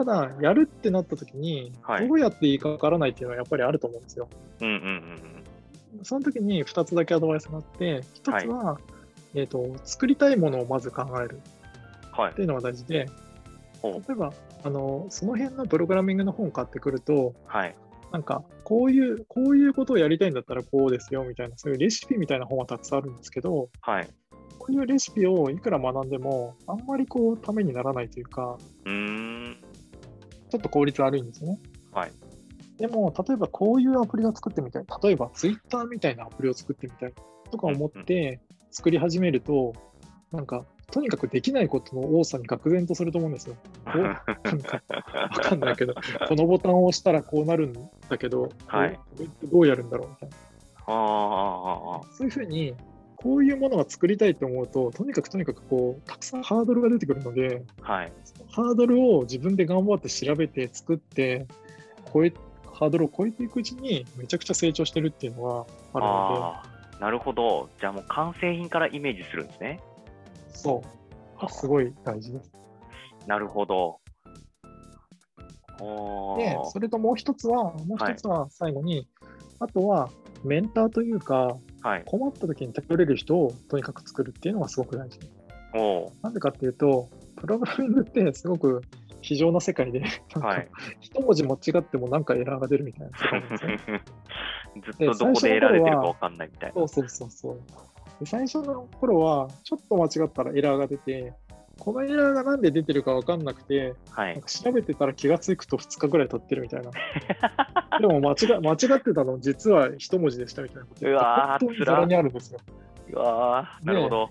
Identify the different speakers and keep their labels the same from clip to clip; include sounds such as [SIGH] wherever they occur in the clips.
Speaker 1: ただ、やるってなった時に、
Speaker 2: はい
Speaker 1: どうやっていいかわからないっていうのはやっぱりあると思うんですよ。
Speaker 2: うんうんうん
Speaker 1: その時に2つだけアドバイスがあって、1つは、えー、と作りたいものをまず考える
Speaker 2: うん。はい
Speaker 1: っ。ていうのが大事で、
Speaker 2: ほう
Speaker 1: 例えばあのその辺のプログラミングの本を買ってくると、
Speaker 2: はい。
Speaker 1: なんかこういうこういうことをやりたいんだったらこうですよみたいな、そういうレシピみたいな本はたくさんあるんですけど、
Speaker 2: はい。
Speaker 1: こういうレシピをいくら学んでも、あんまりこうためにならないというか、
Speaker 2: うーん。
Speaker 1: ちょっと効率悪いんですよね。
Speaker 2: はい。
Speaker 1: でも、例えばこういうアプリを作ってみたい。例えば Twitter みたいなアプリを作ってみたいとか思って作り始めると、なんか、とにかくできないことの多さに愕然とすると思うんですよ。[LAUGHS] おなんか、わかんないけど、このボタンを押したらこうなるんだけど、
Speaker 2: はい
Speaker 1: どうやるんだろうみたいな。
Speaker 2: あ
Speaker 1: そういうふうに、こういうものが作りたいと思うと、とにかくとにかくこう、たくさんハードルが出てくるので、
Speaker 2: あ。はい。
Speaker 1: ハードルを自分で頑張って調べて作って、超えハードルを超えていくうちにめちゃくちゃ成長してるっていうのがあるの
Speaker 2: ああ。なるほど。じゃあもう完成品からイメージするんですね。
Speaker 1: で、そう。すごい大事です。
Speaker 2: なるほど。お
Speaker 1: で、
Speaker 2: ー
Speaker 1: それともう一つは、もう一つは最後に、あとはメンターというか、
Speaker 2: はい。
Speaker 1: 困った時に頼れる人をとにかく作るっていうのがすごく大事。
Speaker 2: おー
Speaker 1: なんでかっていうと、プログラミングってすごく非常な世界で、
Speaker 2: はい。
Speaker 1: 一文字間違ってもなんかエラーが出るみたいな世界なんですね。[LAUGHS]
Speaker 2: ずっとどこで得られてるかわかんないみたいな。
Speaker 1: そうそうそうそう。で最初の頃は、ちょっと間違ったらエラーが出て、このエラーがなんで出てるか分かんなくて、
Speaker 2: はい。
Speaker 1: 調べてたら気がつくと2日ぐらい経ってるみたいな。[LAUGHS] でも間違間違ってたの、実は一文字でしたみたいなこと
Speaker 2: うわー
Speaker 1: 本当にざらにあるんですよ。
Speaker 2: うわーなるほど。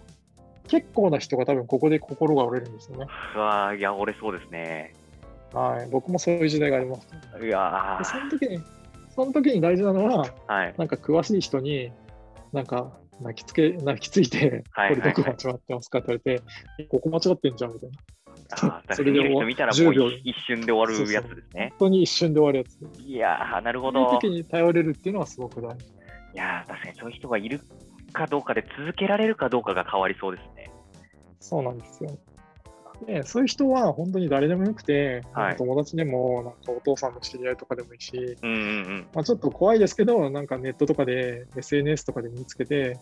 Speaker 1: 結構な人が多分ここで心が折れるんですよね。
Speaker 2: うわーいや、折れそうですね。
Speaker 1: はい。僕もそういう時代がありました。
Speaker 2: うわ
Speaker 1: で、そ
Speaker 2: ー
Speaker 1: の時に、その時に大事なのは、
Speaker 2: はい。
Speaker 1: なんか詳しい人に、なんか泣きつけ、泣きついて、
Speaker 2: はい
Speaker 1: これどこ間違ってますかって言われて、えここ間違ってんじゃんみたいな。[LAUGHS] それで終わ
Speaker 2: 見たらも
Speaker 1: 10
Speaker 2: う
Speaker 1: 秒
Speaker 2: 一瞬で終わるやつですね。
Speaker 1: 本当に一瞬で終わるやつ。
Speaker 2: いやー、なるほ
Speaker 1: そういう
Speaker 2: ど。
Speaker 1: 時に頼れるっていうのはすごく大事。
Speaker 2: いやー、確かにそういう人がいるかどうかで続けられるかどうかが変わりそうですね。
Speaker 1: そうなんですよ。で、そういう人は本当に誰でもよくて、
Speaker 2: はい。
Speaker 1: 友達でも、なんかお父さんの知り合いとかでもいいし、
Speaker 2: うんうんうん。
Speaker 1: まあ、ちょっと怖いですけど、なんかネットとかで、SNS とかで見つけて、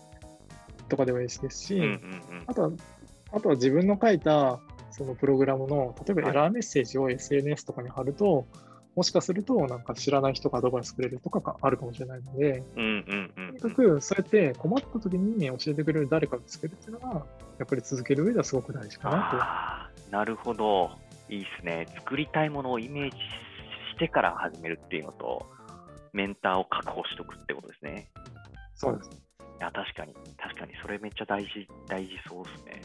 Speaker 1: とかでもいいですし、
Speaker 2: うんうんうん。
Speaker 1: あとは、あとは自分の書いたそのプログラムの、例えば
Speaker 2: はい。
Speaker 1: エラーメッセージを SNS とかに貼ると、もしかすると、なんか知らない人がアドバイスくれるとかがあるかもしれないので、
Speaker 2: うんうんうん
Speaker 1: とにかくそうやって困った時に教えてくれる誰かを見つけるっていうのが、やっぱり続ける上ではすごく大事かな
Speaker 2: あーなるほど。いいですね。作りたいものをイメージしてから始めるっていうのと、メンターを確保しておくってことですね。
Speaker 1: と。そうです。
Speaker 2: いや、確かに、確かに、それめっちゃ大事、大事そうですね。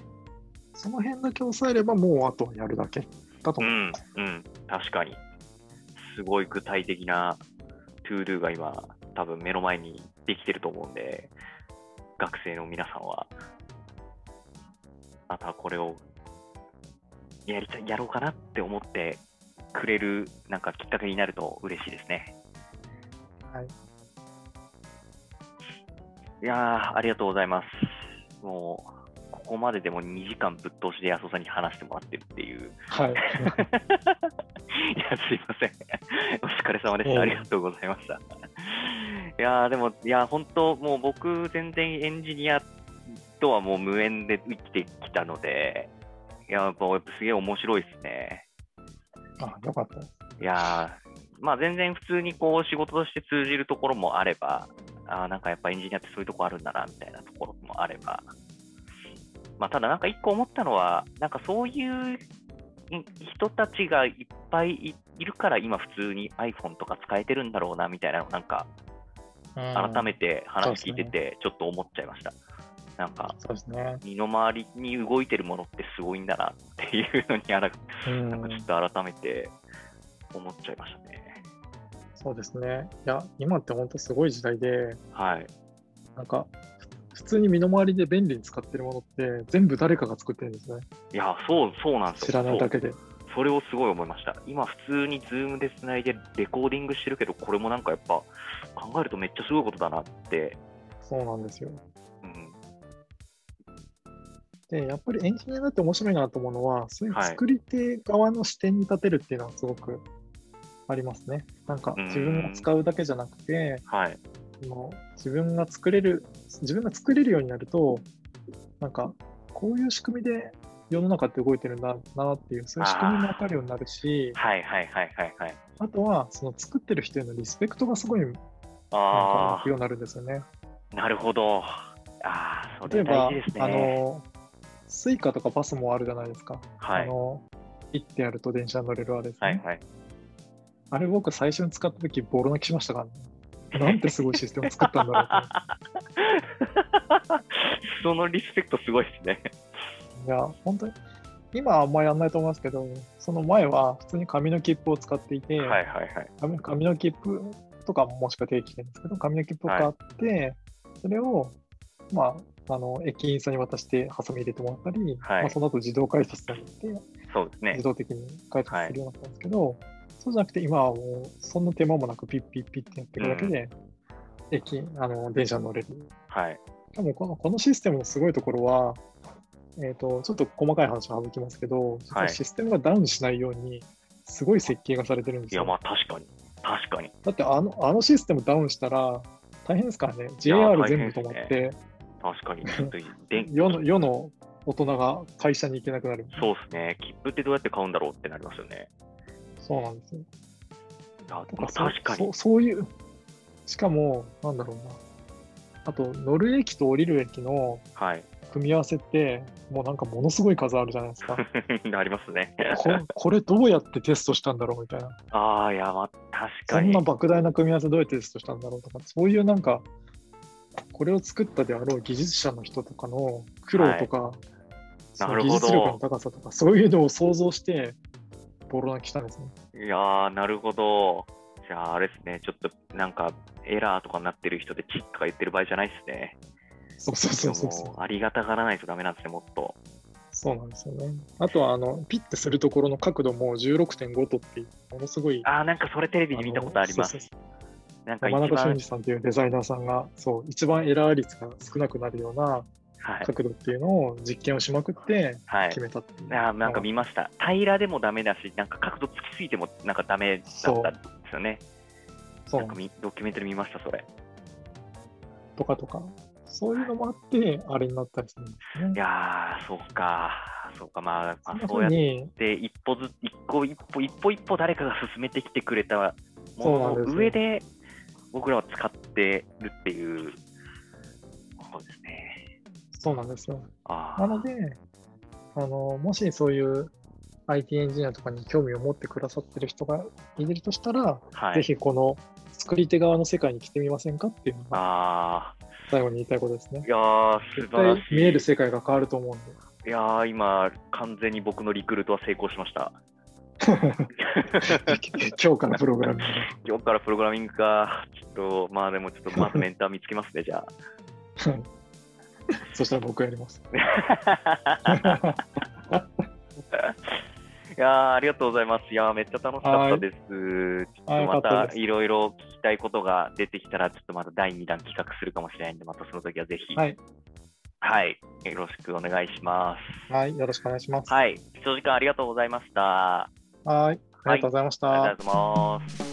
Speaker 1: その辺だけ押さえれば、もうあとはやるだけだと思う。
Speaker 2: うん、うん、確かに。すごい具体的なトゥードゥが今、多分目の前にできてると思うんで、学生の皆さんは、またこれをやりたい、やろうかなって思ってくれる、なんかきっかけになると嬉しいですね。
Speaker 1: はい。
Speaker 2: いやー、ありがとうございます。もう、ここまででも2時間ぶっ通しで安尾さんに話してもらってるっていう。
Speaker 1: はい。[LAUGHS]
Speaker 2: いや、すいません。お疲れ様でし
Speaker 1: ええ
Speaker 2: た。ありがとうございました。いやー、でも、いや、本当、もう僕、全然エンジニアとはもう無縁で生きてきたので、いや、やっぱすげえ面白いですね。
Speaker 1: あ、よかったです。
Speaker 2: いやー、まあ全然普通にこう仕事として通じるところもあれば、あーなんかやっぱエンジニアってそういうとこあるんだな、みたいなところもあれば、まあただなんか一個思ったのは、なんかそういうん人たちがいっぱいいいるから今普通に iPhone とか使えてるんだろうな、みたいなのなんか改めて話聞いててちょっと思っちゃいました。なんか
Speaker 1: そうですね。
Speaker 2: 身の回りに動いてるものってすごいんだなっていうのにあら
Speaker 1: うん
Speaker 2: なんかちょっと改めて思っちゃいましたね。
Speaker 1: そうですね。いや、今って本当すごい時代で、
Speaker 2: はい。
Speaker 1: なんか、ふ普通に身の回りで便利に使ってるものって、全部誰かが作ってるんですね。
Speaker 2: いや、そう、そうなんですよ。
Speaker 1: 知らないだけで。
Speaker 2: それをすごい思いました。今、普通に Zoom でつないでレコーディングしてるけど、これもなんかやっぱ考えるとめっちゃすごいことだなって。
Speaker 1: そうなんですよ。で、やっぱりエンジニアだって面白いなと思うのは、そういう
Speaker 2: はい
Speaker 1: 作り手側の視点に立てるっていうのはすごくありますね。なんか
Speaker 2: うん
Speaker 1: 自分が使うだけじゃなくて、
Speaker 2: はい。
Speaker 1: その自分が作れる、自分が作れるようになると、なんかこういう仕組みで世の中って動いてるんだなっていう、そういう仕組みも分かるようになるし、
Speaker 2: はいはいはいはいはい。
Speaker 1: あとはその作ってる人へのリスペクトがすごいなんか
Speaker 2: あ
Speaker 1: 湧くようになるんですよね。
Speaker 2: あ、なるほど。ああ、それ大事ですね。
Speaker 1: あの、スイカとかパスモあるじゃないですか。
Speaker 2: はい
Speaker 1: あの、ピッてやると電車に乗れるあれですね。
Speaker 2: はいはい。
Speaker 1: あれ僕最初に使った時ボロ泣きしましたからね。なんてすごいシステム作ったんだろうと。[LAUGHS]
Speaker 2: そのリスペクトすごいですね。
Speaker 1: いや、本当に、今はあんまりやんないと思いますけど、その前は普通に紙の切符を使っていて、
Speaker 2: はいはいはい。
Speaker 1: 紙紙の切符とかももしくは定期券ですけど、紙の切符を買って、それを、まあ、あの駅員さんに渡して、ハサミ入れてもらったり、
Speaker 2: はい
Speaker 1: まあ、その後自動改札に行って、
Speaker 2: そうですね
Speaker 1: 自。動的に改札するようになったんですけど、そうじゃなくて、今はもう、そんな手間もなくピッピッピッってやっていくだけで、駅、あの、電車に乗れる。
Speaker 2: はい。
Speaker 1: しかもこの、このシステムのすごいところは、えっ、と、ちょっと細かい話は省きますけど、システムがダウンしないように、すごい設計がされてるんです
Speaker 2: いや、
Speaker 1: よ。
Speaker 2: まあ確かに。確かに。
Speaker 1: だってあの、あのシステムダウンしたら、大変ですからね。JR 全部止まって、
Speaker 2: 確かに。ちょっとで
Speaker 1: 世の世の大人が会社に行けなくなる。
Speaker 2: そうですね。切符ってどうやって買うんだろうってなりますよね。
Speaker 1: そうなんですよ。
Speaker 2: いや
Speaker 1: と
Speaker 2: まあ確かに
Speaker 1: そう。そういう、しかも、なんだろうな。あと、乗る駅と降りる駅の
Speaker 2: はい。
Speaker 1: 組み合わせって、もうなんかものすごい数あるじゃないですか。[LAUGHS]
Speaker 2: ありますね。
Speaker 1: ここれどうやってテストしたんだろうみたいな。
Speaker 2: ああ、いや、まあ確かに。
Speaker 1: そんな莫大な組み合わせどうやってテストしたんだろうとか、そういうなんか、これを作ったであろう技術者の人とかの苦労とか、その
Speaker 2: なるほど
Speaker 1: 技術力の高さとか、そういうのを想像して、ボロ泣きしたんですね。
Speaker 2: いやー、なるほど。じゃあ、あれですね。ちょっとなんか、エラーとかになってる人でチッとか言ってる場合じゃないですね。
Speaker 1: そうそうそうそうそう
Speaker 2: ありがたがらないとダメなんですね、もっと。
Speaker 1: そうなんですよね。あとは、あの、ピッてするところの角度も16.5度ってものすごい。
Speaker 2: ああ、なんかそれテレビで見たことあります。
Speaker 1: そうそう
Speaker 2: なんか
Speaker 1: 山中俊二さんというデザイナーさんが、そう、一番エラー率が少なくなるような
Speaker 2: はい。
Speaker 1: 角度っていうのを実験をしまくって
Speaker 2: はい。
Speaker 1: 決めたっていう。
Speaker 2: いやーなんか見ました。平らでもダメだし、なんか角度つきすぎてもなんかダメだったんですよね。
Speaker 1: そう
Speaker 2: なんかみドキュメンタリー見ました、それ。
Speaker 1: とかとか、そういうのもあって、あれになったりするんですね
Speaker 2: い。やー、そうか。そうか、まあ、まあ、
Speaker 1: そ
Speaker 2: うやって一歩ずつ、一個一歩、一歩一歩誰かが進めてきてくれたものの上で、僕らは使ってるっていうことですね。
Speaker 1: そうなんですよ。
Speaker 2: あ
Speaker 1: なので、あの、もしそういう IT エンジニアとかに興味を持ってくださってる人がいるとしたら、
Speaker 2: あ、はい。
Speaker 1: ぜひこの作り手側の世界に来てみませんかっていうのが
Speaker 2: あ
Speaker 1: 最後に言いたいことですね
Speaker 2: あ、い。やー、素
Speaker 1: 絶
Speaker 2: 晴らしい。
Speaker 1: 対見える世界が変わると思うんで。
Speaker 2: いやー、今、完全に僕のリクルートは成功しました。[LAUGHS] [LAUGHS]
Speaker 1: 今日からプログラミング。
Speaker 2: 今日からプログラミングか。ちょっと、まあでもちょっとまずメンター見つけますね、じゃあ。
Speaker 1: は [LAUGHS] いそしたら僕やります。[LAUGHS]
Speaker 2: いやーありがとうございます。いやーめっちゃ楽しかったです。ちょっとまたいろいろ聞きたいことが出てきたら、ちょっとまた第2弾企画するかもしれないんで、またその時はぜひ、
Speaker 1: はい。
Speaker 2: はい、よろしくお願いします。
Speaker 1: はい。よろしくお願いします。
Speaker 2: はい、視聴時間ありがとうございました。
Speaker 1: はい。ありがとうございました。
Speaker 2: ありがとうございます。